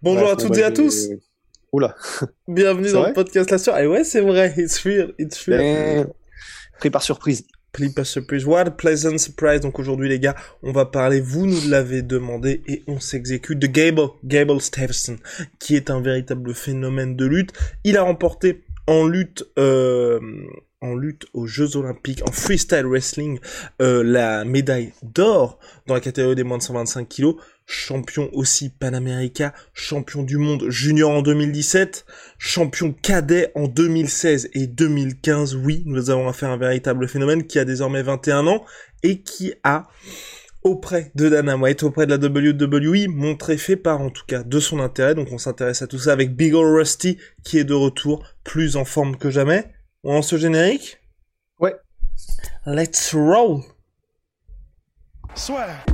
Bonjour à toutes bah, et à tous. Oula. Bienvenue dans le podcast La Sœur. Et ouais, c'est vrai. It's real. It's real. Mais... Pris par surprise. Please pas surprise. What a pleasant surprise. Donc aujourd'hui, les gars, on va parler, vous nous l'avez demandé, et on s'exécute de Gable, Gable Stevenson, qui est un véritable phénomène de lutte. Il a remporté en lutte, euh, en lutte aux Jeux Olympiques, en freestyle wrestling, euh, la médaille d'or dans la catégorie des moins de 125 kilos. Champion aussi Panamérica, champion du monde junior en 2017, champion cadet en 2016 et 2015. Oui, nous avons affaire à un véritable phénomène qui a désormais 21 ans et qui a, auprès de Dana White, auprès de la WWE, montré fait part en tout cas de son intérêt. Donc on s'intéresse à tout ça avec Big Ol Rusty qui est de retour, plus en forme que jamais. On lance ce générique? Ouais. Let's roll Swear.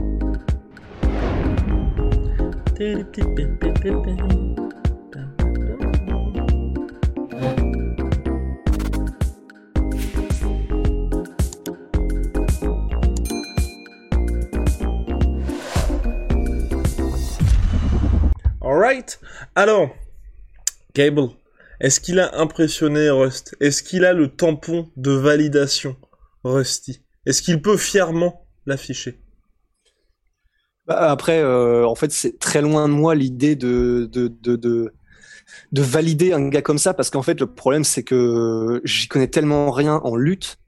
Alright. Alors, Gable, est-ce qu'il a impressionné Rust? Est-ce qu'il a le tampon de validation Rusty? Est-ce qu'il peut fièrement l'afficher? Bah, après, euh, en fait, c'est très loin de moi l'idée de, de, de, de, de valider un gars comme ça, parce qu'en fait, le problème, c'est que j'y connais tellement rien en lutte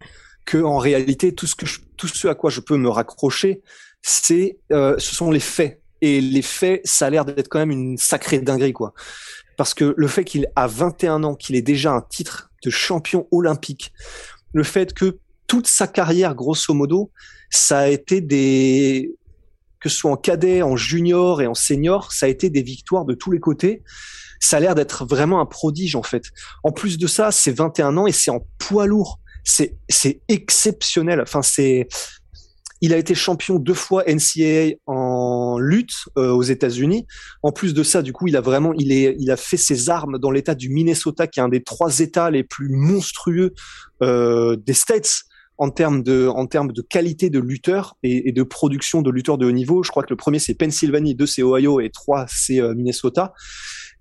que en réalité, tout ce que je- tout ce à quoi je peux me raccrocher, c'est, euh, ce sont les faits. Et les faits, ça a l'air d'être quand même une sacrée dinguerie, quoi. Parce que le fait qu'il a 21 ans, qu'il ait déjà un titre de champion olympique, le fait que toute sa carrière, grosso modo, ça a été des, que ce soit en cadet, en junior et en senior, ça a été des victoires de tous les côtés. Ça a l'air d'être vraiment un prodige en fait. En plus de ça, c'est 21 ans et c'est en poids lourd. C'est exceptionnel. Enfin c'est il a été champion deux fois NCAA en lutte euh, aux États-Unis. En plus de ça, du coup, il a vraiment, il a fait ses armes dans l'État du Minnesota, qui est un des trois États les plus monstrueux euh, des States en termes de, en termes de qualité de lutteur et, de production de lutteurs de haut niveau. Je crois que le premier c'est Pennsylvanie, deux c'est Ohio et trois c'est euh, Minnesota.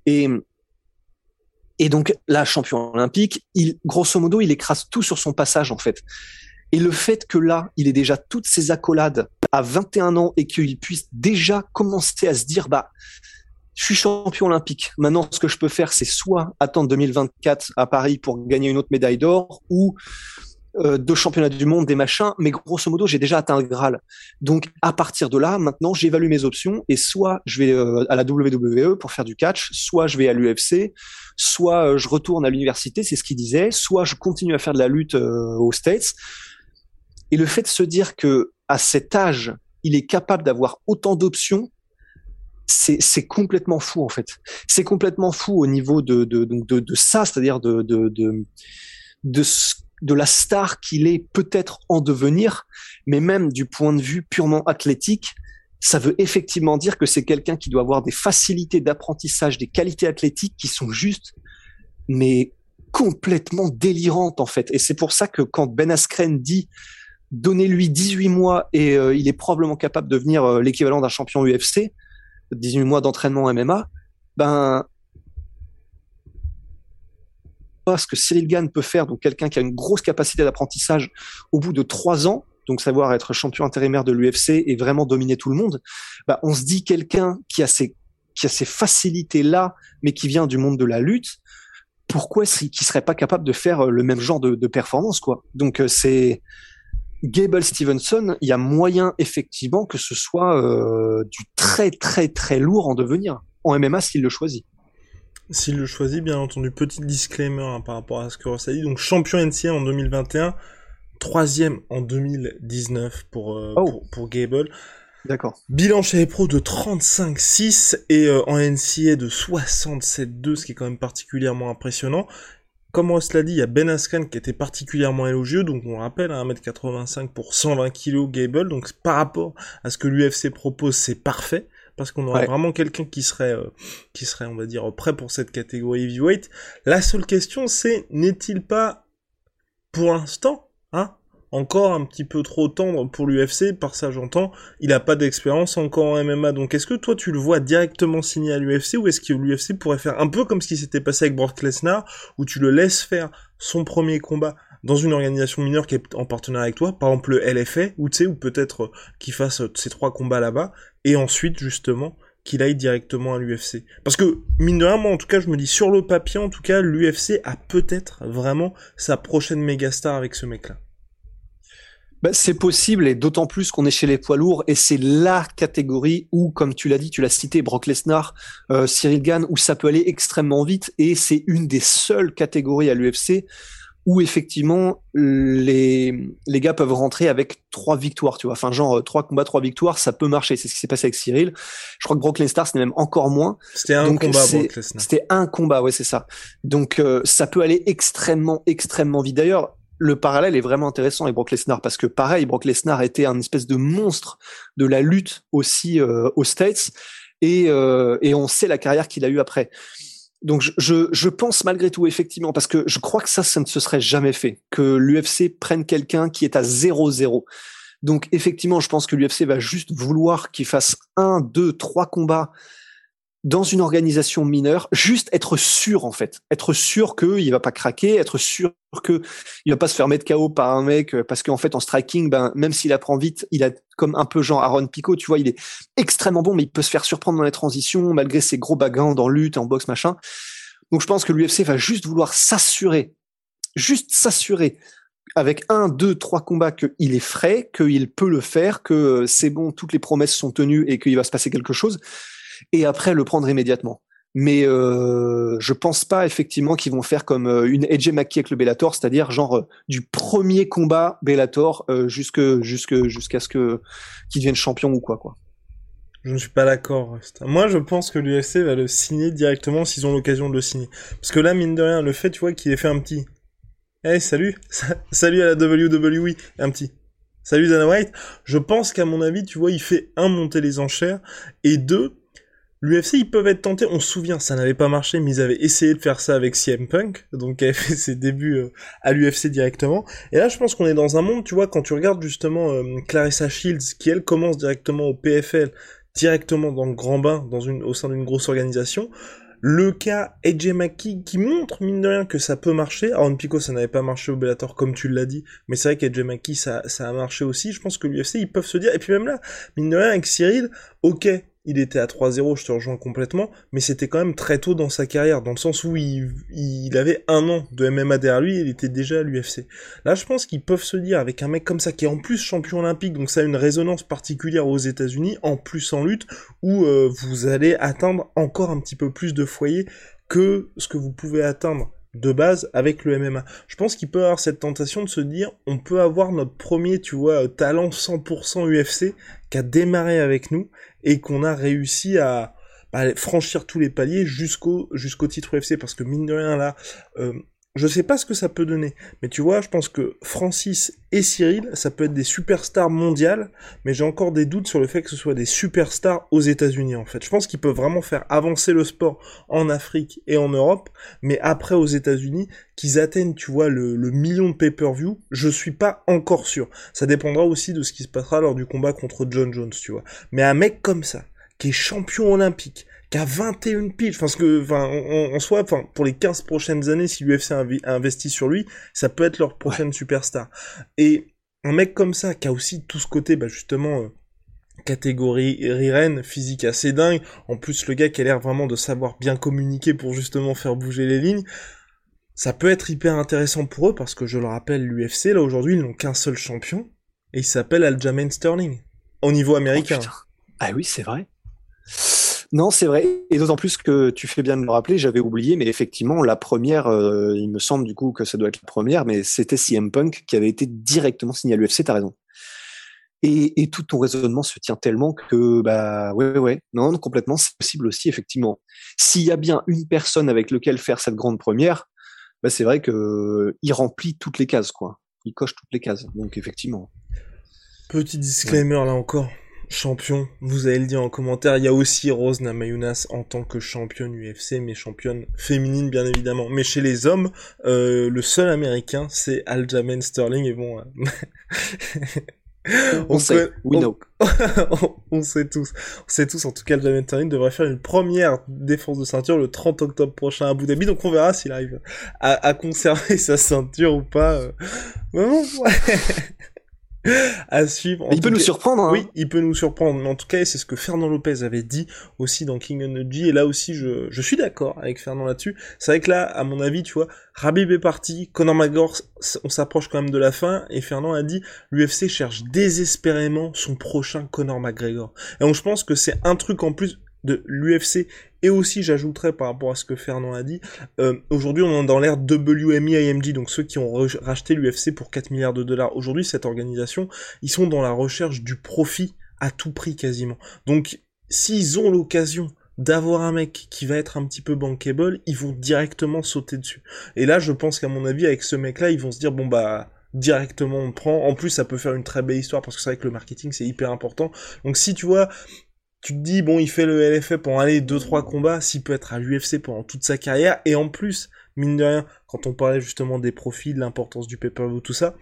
Et et donc là, champion olympique, il grosso modo, il écrase tout sur son passage en fait. Et le fait que là, il ait déjà toutes ses accolades à 21 ans et qu'il puisse déjà commencer à se dire, bah, je suis champion olympique. Maintenant, ce que je peux faire, c'est soit attendre 2024 à Paris pour gagner une autre médaille d'or ou euh, deux championnats du monde, des machins. Mais grosso modo, j'ai déjà atteint le Graal. Donc, à partir de là, maintenant, j'évalue mes options et soit je vais euh, à la WWE pour faire du catch, soit je vais à l'UFC, soit euh, je retourne à l'université, c'est ce qu'il disait, soit je continue à faire de la lutte euh, aux States. Et le fait de se dire que à cet âge, il est capable d'avoir autant d'options, c'est complètement fou en fait. C'est complètement fou au niveau de, de, de ça, c'est-à-dire de de de de, ce- de la star qu'il est peut-être en devenir, mais même du point de vue purement athlétique, ça veut effectivement dire que c'est quelqu'un qui doit avoir des facilités d'apprentissage, des qualités athlétiques qui sont juste, mais complètement délirantes en fait. Et c'est pour ça que quand Ben Askren dit donnez-lui 18 mois et euh, il est probablement capable de devenir euh, l'équivalent d'un champion UFC, 18 mois d'entraînement MMA, ben ce que Cyril Gann peut faire, donc quelqu'un qui a une grosse capacité d'apprentissage au bout de trois ans, donc savoir être champion intérimaire de l'UFC et vraiment dominer tout le monde, ben, on se dit quelqu'un qui a ces qui a ces facilités là, mais qui vient du monde de la lutte, pourquoi est-ce qu'il serait pas capable de faire euh, le même genre de, de performance quoi? Donc euh, c'est Gable Stevenson, il y a moyen effectivement que ce soit euh, du très très très lourd en devenir en MMA s'il le choisit. S'il le choisit, bien entendu. Petit disclaimer hein, par rapport à ce que Ross a dit. Donc, champion NCA en 2021, troisième en 2019 pour, euh, Oh. pour, pour Gable. D'accord. Bilan chez les pros de 35-6 et euh, en NCA de 67-2, ce qui est quand même particulièrement impressionnant. Comme on se l'a dit, il y a Ben Askren qui était particulièrement élogieux, donc on rappelle, 1m85 hein, pour 120 kg Gable, donc par rapport à ce que l'UFC propose, c'est parfait parce qu'on aurait vraiment quelqu'un qui serait, euh, qui serait, on va dire, prêt pour cette catégorie heavyweight. La seule question, c'est n'est-il pas, pour l'instant, hein, encore un petit peu trop tendre pour l'UFC, par ça j'entends, il a pas d'expérience encore en MMA, donc est-ce que toi tu le vois directement signer à l'UFC, ou est-ce que l'UFC pourrait faire un peu comme ce qui s'était passé avec Brock Lesnar, où tu le laisses faire son premier combat dans une organisation mineure qui est en partenariat avec toi, par exemple le LFA, ou tu sais, ou peut-être euh, qu'il fasse euh, ces trois combats là-bas, et ensuite, justement, qu'il aille directement à l'UFC. Parce que, mine de rien, moi, en tout cas, je me dis, sur le papier, en tout cas, l'UFC a peut-être vraiment sa prochaine méga star avec ce mec-là. Bah, c'est possible et d'autant plus qu'on est chez les poids lourds et c'est la catégorie où, comme tu l'as dit, tu l'as cité, Brock Lesnar, euh, Cyril Gann, où ça peut aller extrêmement vite et c'est une des seules catégories à l'UFC où effectivement les les gars peuvent rentrer avec trois victoires, tu vois. Enfin, genre trois combats, trois victoires, ça peut marcher. C'est ce qui s'est passé avec Cyril. Je crois que Brock Lesnar, c'était même encore moins. C'était un combat, Brock Lesnar. C'était un combat, ouais, c'est ça. Donc euh, ça peut aller extrêmement, extrêmement vite. D'ailleurs, le parallèle est vraiment intéressant avec Brock Lesnar parce que pareil, Brock Lesnar était un espèce de monstre de la lutte aussi euh, aux States et euh, et on sait la carrière qu'il a eu après. Donc je, je, pense malgré tout effectivement parce que je crois que ça ça ne se serait jamais fait que l'UFC prenne quelqu'un qui est à 0-0. Donc effectivement, je pense que l'UFC va juste vouloir qu'il fasse un, deux, trois combats dans une organisation mineure, juste être sûr en fait, être sûr qu'il va pas craquer, être sûr que il va pas se faire mettre KO par un mec euh, parce qu'en fait en striking, ben même s'il apprend vite, il a comme un peu genre Aaron Pico, tu vois, il est extrêmement bon, mais il peut se faire surprendre dans les transitions malgré ses gros backgrounds en lutte, en boxe machin. Donc je pense que l'UFC va juste vouloir s'assurer, juste s'assurer avec un, deux, trois combats qu'il est frais, qu'il peut le faire, que c'est bon, toutes les promesses sont tenues et qu'il va se passer quelque chose et après le prendre immédiatement. Mais euh, je pense pas effectivement qu'ils vont faire comme euh, une AJ McKee avec le Bellator, c'est-à-dire genre euh, du premier combat Bellator euh, jusque jusque jusqu'à ce que qu'il devienne champion ou quoi quoi. Je ne suis pas d'accord. Moi, je pense que l'UFC va le signer directement s'ils ont l'occasion de le signer. Parce que là, mine de rien, le fait, tu vois, qu'il ait fait un petit. Eh, salut, salut à la WWE, un petit. Salut Dana White. Je pense qu'à mon avis, tu vois, il fait un monter les enchères et deux L'UFC, ils peuvent être tentés. On se souvient, ça n'avait pas marché, mais ils avaient essayé de faire ça avec CM Punk, donc qui avait fait ses débuts euh, à l'UFC directement. Et là, je pense qu'on est dans un monde, tu vois, quand tu regardes justement euh, Clarissa Shields, qui elle commence directement au PFL, directement dans le grand bain, dans une, au sein d'une grosse organisation. Le cas AJ McKee qui montre, mine de rien, que ça peut marcher. Aaron Pico, ça n'avait pas marché au Bellator, comme tu l'as dit. Mais c'est vrai qu'AJ McKee, ça, ça a marché aussi. Je pense que l'UFC, ils peuvent se dire, et puis même là, mine de rien, avec Cyril, ok, il était à 3-0, je te rejoins complètement, mais c'était quand même très tôt dans sa carrière, dans le sens où il, avait un an de MMA derrière lui, il était déjà à l'UFC. Là, je pense qu'ils peuvent se dire, avec un mec comme ça, qui est en plus champion olympique, donc ça a une résonance particulière aux États-Unis, en plus en lutte, où euh, vous allez atteindre encore un petit peu plus de foyers que ce que vous pouvez atteindre de base avec le MMA. Je pense qu'il peut avoir cette tentation de se dire on peut avoir notre premier, tu vois, talent 100% UFC a démarré avec nous et qu'on a réussi à bah, franchir tous les paliers jusqu'au jusqu'au titre UFC parce que mine de rien là euh, je sais pas ce que ça peut donner, mais tu vois, je pense que Francis et Cyril, ça peut être des superstars mondiales, mais j'ai encore des doutes sur le fait que ce soit des superstars aux États-Unis en fait. Je pense qu'ils peuvent vraiment faire avancer le sport en Afrique et en Europe, mais après aux États-Unis, qu'ils atteignent, tu vois, le, le million de pay-per-view, je suis pas encore sûr. Ça dépendra aussi de ce qui se passera lors du combat contre John Jones, tu vois. Mais un mec comme ça, qui est champion olympique, a 21 pitches. Parce que, enfin, en, soi, enfin, pour les 15 prochaines années, si l'UFC a investi sur lui, ça peut être leur prochaine superstar. Et un mec comme ça, qui a aussi tout ce côté, bah, justement, euh, catégorie Riren, physique assez dingue. En plus, le gars qui a l'air vraiment de savoir bien communiquer pour justement faire bouger les lignes. Ça peut être hyper intéressant pour eux parce que je le rappelle, l'UFC, là aujourd'hui, ils n'ont qu'un seul champion et il s'appelle Aljamain Sterling au niveau américain. Oh, ah oui, c'est vrai. Non, c'est vrai. Et d'autant plus que tu fais bien de me rappeler, j'avais oublié, mais effectivement, la première, euh, il me semble du coup que ça doit être la première, mais c'était CM Punk qui avait été directement signé à l'UFC, t'as raison. Et, et, tout ton raisonnement se tient tellement que, bah, ouais, ouais, non, complètement, c'est possible aussi, effectivement. S'il y a bien une personne avec laquelle faire cette grande première, bah, c'est vrai que il remplit toutes les cases, quoi. Il coche toutes les cases. Donc, effectivement. Petit disclaimer là encore. Champion, vous allez le dire en commentaire, il y a aussi Rose Namajunas en tant que championne UFC, mais championne féminine bien évidemment. Mais chez les hommes, euh, le seul américain, c'est Aljamain Sterling, et bon... on, sait, on, on, sait tous, on sait tous en tout cas Aljamain Sterling devrait faire une première défense de ceinture le 30 octobre prochain à Abu Dhabi, donc on verra s'il arrive à, à, conserver sa ceinture ou pas. Euh. À suivre. il peut nous surprendre. Hein. Oui, il peut nous surprendre. Mais en tout cas, c'est ce que Fernand Lopez avait dit aussi dans King Energy. Et là aussi, je, je suis d'accord avec Fernand là-dessus. C'est vrai que là, à mon avis, tu vois, Rabib est parti, Conor McGregor, on s'approche quand même de la fin. Et Fernand a dit, l'UFC cherche désespérément son prochain Conor McGregor. Et donc, je pense que c'est un truc en plus de l'UFC et aussi j'ajouterais par rapport à ce que Fernand a dit, euh, aujourd'hui on est dans l'ère WMI IMG, donc ceux qui ont racheté l'UFC pour 4 milliards de dollars. Aujourd'hui cette organisation, ils sont dans la recherche du profit à tout prix quasiment. Donc s'ils ont l'occasion d'avoir un mec qui va être un petit peu bankable, ils vont directement sauter dessus. Et là je pense qu'à mon avis avec ce mec là, ils vont se dire bon bah directement on prend. En plus, ça peut faire une très belle histoire parce que c'est vrai que le marketing c'est hyper important. Donc si tu vois, tu te dis bon il fait le LFA pour aller deux trois combats s'il peut être à l'UFC pendant toute sa carrière. Et en plus mine de rien quand on parlait justement des profits de l'importance du pay-per-view tout ça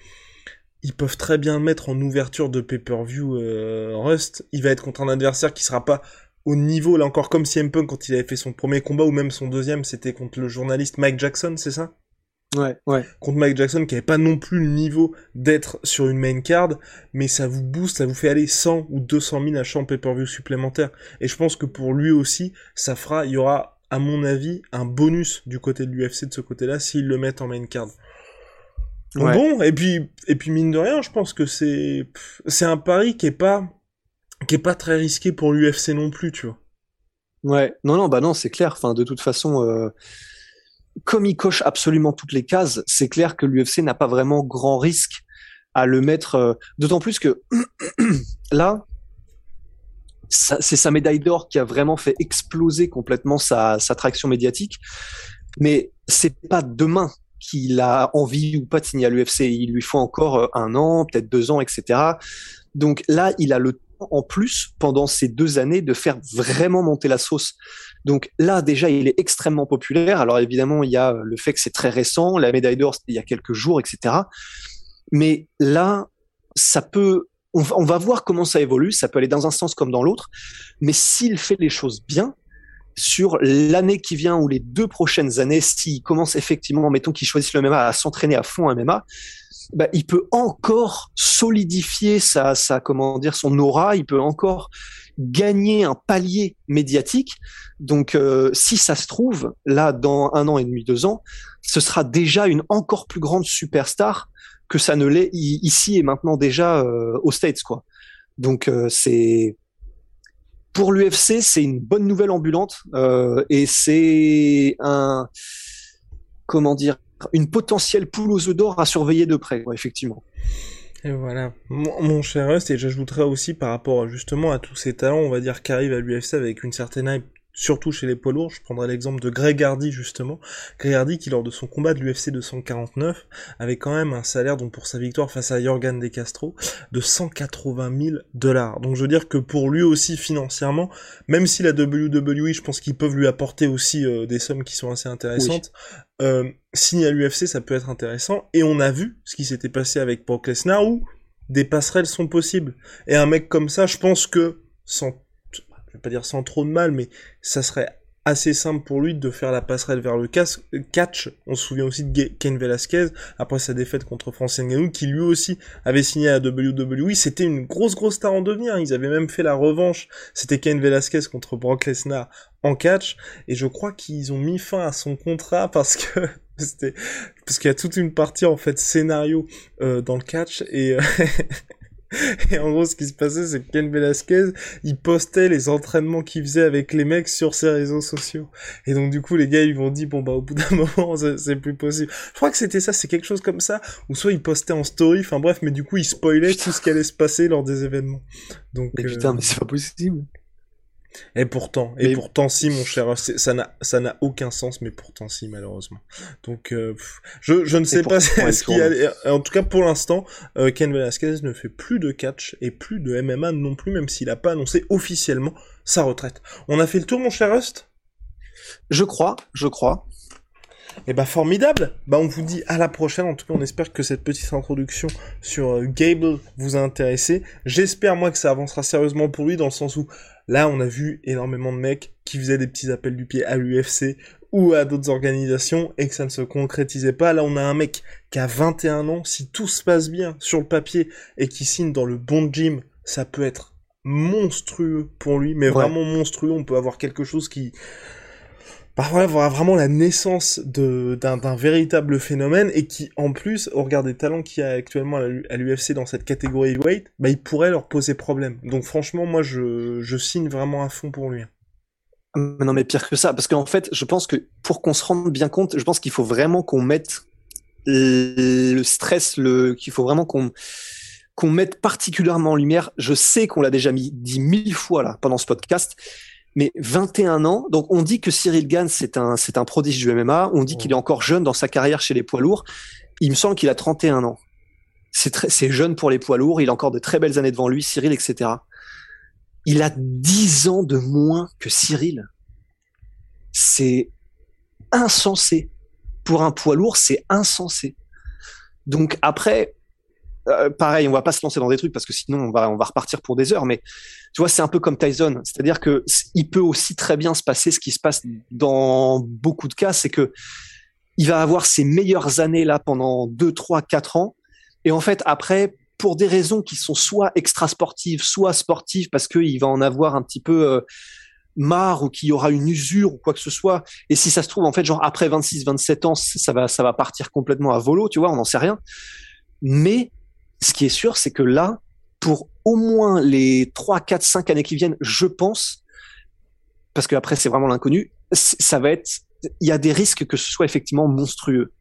ils peuvent très bien mettre en ouverture de pay-per-view euh, Rust. Il va être contre un adversaire qui sera pas au niveau là encore comme CM Punk quand il avait fait son premier combat ou même son deuxième c'était contre le journaliste Mike Jackson c'est ça? Ouais, ouais. Contre Mike Jackson, qui avait pas non plus le niveau d'être sur une main card, mais ça vous booste, ça vous fait aller 100 ou 200 000 achats en pay-per-view supplémentaires. Et je pense que pour lui aussi, ça fera, il y aura, à mon avis, un bonus du côté de l'UFC de ce côté-là, s'ils le mettent en main card. Bon, et puis, et puis mine de rien, je pense que c'est, c'est un pari qui est pas, qui est pas très risqué pour l'UFC non plus, tu vois. Ouais, non, non, bah non, c'est clair. Enfin, de toute façon, euh comme il coche absolument toutes les cases, c'est clair que l'UFC n'a pas vraiment grand risque à le mettre. Euh, d'autant plus que là, c'est sa médaille d'or qui a vraiment fait exploser complètement sa, traction médiatique. Mais c'est pas demain qu'il a envie ou pas de signer à l'UFC. Il lui faut encore euh, un an, peut-être deux ans, etc. Donc là, il a le en plus pendant ces deux années de faire vraiment monter la sauce. Donc là, déjà, il est extrêmement populaire. Alors évidemment, il y a le fait que c'est très récent, la médaille d'or, il y a quelques jours, etc. Mais là, ça peut, on va, voir comment ça évolue. Ça peut aller dans un sens comme dans l'autre. Mais s'il fait les choses bien, sur l'année qui vient ou les deux prochaines années, s'il commence effectivement, mettons qu'il choisisse le MMA, à s'entraîner à fond en MMA, bah, il peut encore solidifier sa, sa, comment dire, son aura, il peut encore gagner un palier médiatique. Donc, euh, si ça se trouve, là, dans un an et demi, deux ans, ce sera déjà une encore plus grande superstar que ça ne l'est ici et maintenant déjà euh, aux States, quoi. Donc, euh, c'est pour l'UFC, c'est une bonne nouvelle ambulante et c'est un comment dire une potentielle poule aux œufs d'or à surveiller de près, effectivement. Et voilà, mon, cher Rust, et j'ajouterais aussi par rapport justement à tous ces talents, on va dire, qui arrivent à l'UFC avec une certaine hype surtout chez les poids lourds. Je prendrai l'exemple de Greg Hardy justement. Greg Hardy qui lors de son combat de l'UFC 249 avait quand même un salaire donc pour sa victoire face à Jorgan De Castro de 180 000 dollars. Donc je veux dire que pour lui aussi financièrement, même si la WWE, je pense qu'ils peuvent lui apporter aussi euh, des sommes qui sont assez intéressantes. Euh, signer à l'UFC, ça peut être intéressant. Et on a vu ce qui s'était passé avec Brock Lesnar où des passerelles sont possibles. Et un mec comme ça, je pense que sans pas dire sans trop de mal, mais ça serait assez simple pour lui de faire la passerelle vers le catch. On se souvient aussi de Ken Velasquez, après sa défaite contre Francis Ngannou, qui lui aussi avait signé à WWE. C'était une grosse, grosse star en devenir. Ils avaient même fait la revanche. C'était Ken Velasquez contre Brock Lesnar en catch. Et je crois qu'ils ont mis fin à son contrat parce que c'était, parce qu'il y a toute une partie, en fait, scénario, euh, dans le catch. Et, Et en gros, ce qui se passait, c'est que Ken Velasquez, il postait les entraînements qu'il faisait avec les mecs sur ses réseaux sociaux. Et donc, du coup, les gars, ils vont dire, bon, bah, au bout d'un moment, c'est plus possible. Je crois que c'était ça, c'est quelque chose comme ça, ou soit il postait en story, enfin bref, mais du coup, il spoilait tout ce qui allait se passer lors des événements. Donc, mais putain, euh, mais c'est pas possible. Et pourtant, et pourtant si mon cher, ça n'a ça n'a aucun sens, mais pourtant si malheureusement. Donc euh, je, je ne sais pas ce qui a... en tout cas pour l'instant, euh, Ken Velasquez ne fait plus de catch et plus de MMA non plus, même s'il n'a pas annoncé officiellement sa retraite. On a fait le tour mon cher Rust? Je crois, je crois. Et bah formidable. Bah on vous dit à la prochaine. En tout cas, on espère que cette petite introduction sur euh, Gable vous a intéressé. J'espère moi que ça avancera sérieusement pour lui dans le sens où Là, on a vu énormément de mecs qui faisaient des petits appels du pied à l'UFC ou à d'autres organisations et que ça ne se concrétisait pas. Là, on a un mec qui a 21 ans, si tout se passe bien sur le papier et qui signe dans le bon gym, ça peut être monstrueux pour lui, mais vraiment monstrueux. On peut avoir quelque chose qui, parfois voilà, vraiment la naissance d'un véritable phénomène et qui en plus au regard des talents qu'il y a actuellement à l'UFC dans cette catégorie weight bah il pourrait leur poser problème. Donc franchement moi je, je signe vraiment à fond pour lui mais non mais pire que ça parce qu'en fait je pense que pour qu'on se rende bien compte je pense qu'il faut vraiment qu'on mette le stress le qu'il faut vraiment qu'on qu'on mette particulièrement en lumière. Je sais qu'on l'a déjà mis dit mille fois là pendant ce podcast mais 21 ans, donc on dit que Cyril Gann c'est un c'est un prodige du MMA, on dit qu'il est encore jeune dans sa carrière chez les poids lourds. Il me semble qu'il a 31 ans. C'est très c'est jeune pour les poids lourds, il a encore de très belles années devant lui, Cyril, etc. Il a 10 ans de moins que Cyril. C'est insensé. Pour un poids lourd, c'est insensé. Donc après, euh, pareil, on va pas se lancer dans des trucs parce que sinon on va on va repartir pour des heures. Mais tu vois, c'est un peu comme Tyson, c'est-à-dire que il peut aussi très bien se passer ce qui se passe dans beaucoup de cas, c'est que il va avoir ses meilleures années là pendant 2, 3, 4 ans, et en fait après, pour des raisons qui sont soit extra sportives, soit sportives, parce qu'il va en avoir un petit peu euh, marre ou qu'il y aura une usure ou quoi que ce soit. Et si ça se trouve, en fait, genre après 26, 27 ans, ça va, ça va partir complètement à volo, tu vois, on n'en sait rien. Mais ce qui est sûr, c'est que là, pour au moins les 3, 4, 5 années qui viennent, je pense, parce que après c'est vraiment l'inconnu, ça va être, il y a des risques que ce soit effectivement monstrueux.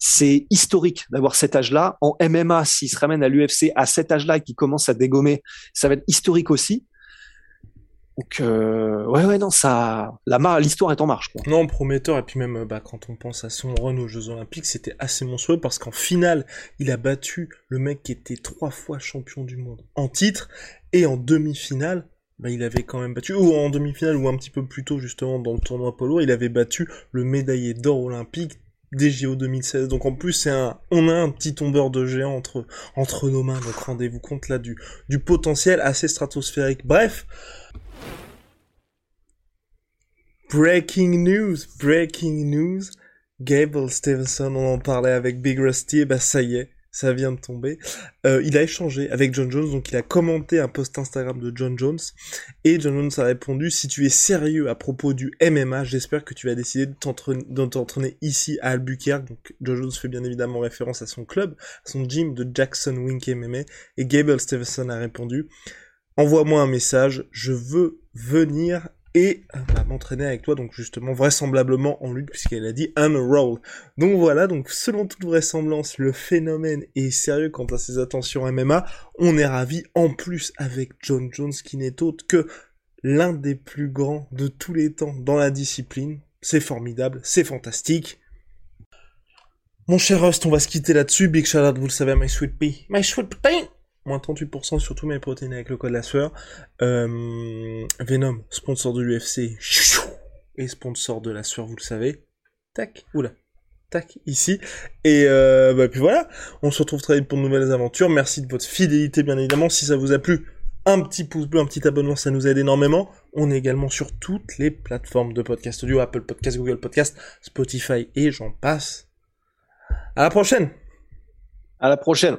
C'est historique d'avoir cet âge-là. En MMA, s'il se ramène à l'UFC à cet âge-là et qu'il commence à dégommer, ça va être historique aussi. Donc euh, ouais ouais non ça la l'histoire est en marche quoi. Non prometteur et puis même bah, quand on pense à son run aux Jeux Olympiques c'était assez monstrueux parce qu'en finale il a battu le mec qui était trois fois champion du monde en titre et en demi-finale bah, il avait quand même battu, ou en demi-finale, ou un petit peu plus tôt, justement, dans le tournoi Polo, il avait battu le médaillé d'or olympique des JO 2016. Donc en plus, c'est un, on a un petit tombeur de géant entre, nos mains. Donc rendez-vous compte là du potentiel assez stratosphérique. Bref, Breaking news, breaking news. Gable Stevenson, on en parlait avec Big Rusty, et bah ça y est, ça vient de tomber. Euh, il a échangé avec John Jones, donc il a commenté un post Instagram de John Jones, et John Jones a répondu, si tu es sérieux à propos du MMA, j'espère que tu vas décider de t'entraîner ici à Albuquerque. Donc John Jones fait bien évidemment référence à son club, à son gym de Jackson Wink MMA, et Gable Stevenson a répondu, envoie-moi un message, je veux venir et bah, m'entraîner avec toi, donc justement vraisemblablement en lutte, puisqu'elle a dit I'm a roll. Donc voilà, donc selon toute vraisemblance, le phénomène est sérieux quant à ses attentions MMA. On est ravi en plus avec John Jones, qui n'est autre que l'un des plus grands de tous les temps dans la discipline. C'est formidable, c'est fantastique. Mon cher Rust, on va se quitter là-dessus. Big shout out, vous le savez, my sweet pea. My sweet pea moins 38% sur tous mes protéines avec le code la sueur. Euh, Venom, sponsor de l'UFC, et sponsor de la sueur, vous le savez. Tac, oula, tac, ici. Et euh, bah, puis voilà, on se retrouve très vite pour de nouvelles aventures. Merci de votre fidélité, bien évidemment. Si ça vous a plu, un petit pouce bleu, un petit abonnement, ça nous aide énormément. On est également sur toutes les plateformes de podcast audio, Apple Podcast, Google Podcast, Spotify et j'en passe. À la prochaine. À la prochaine.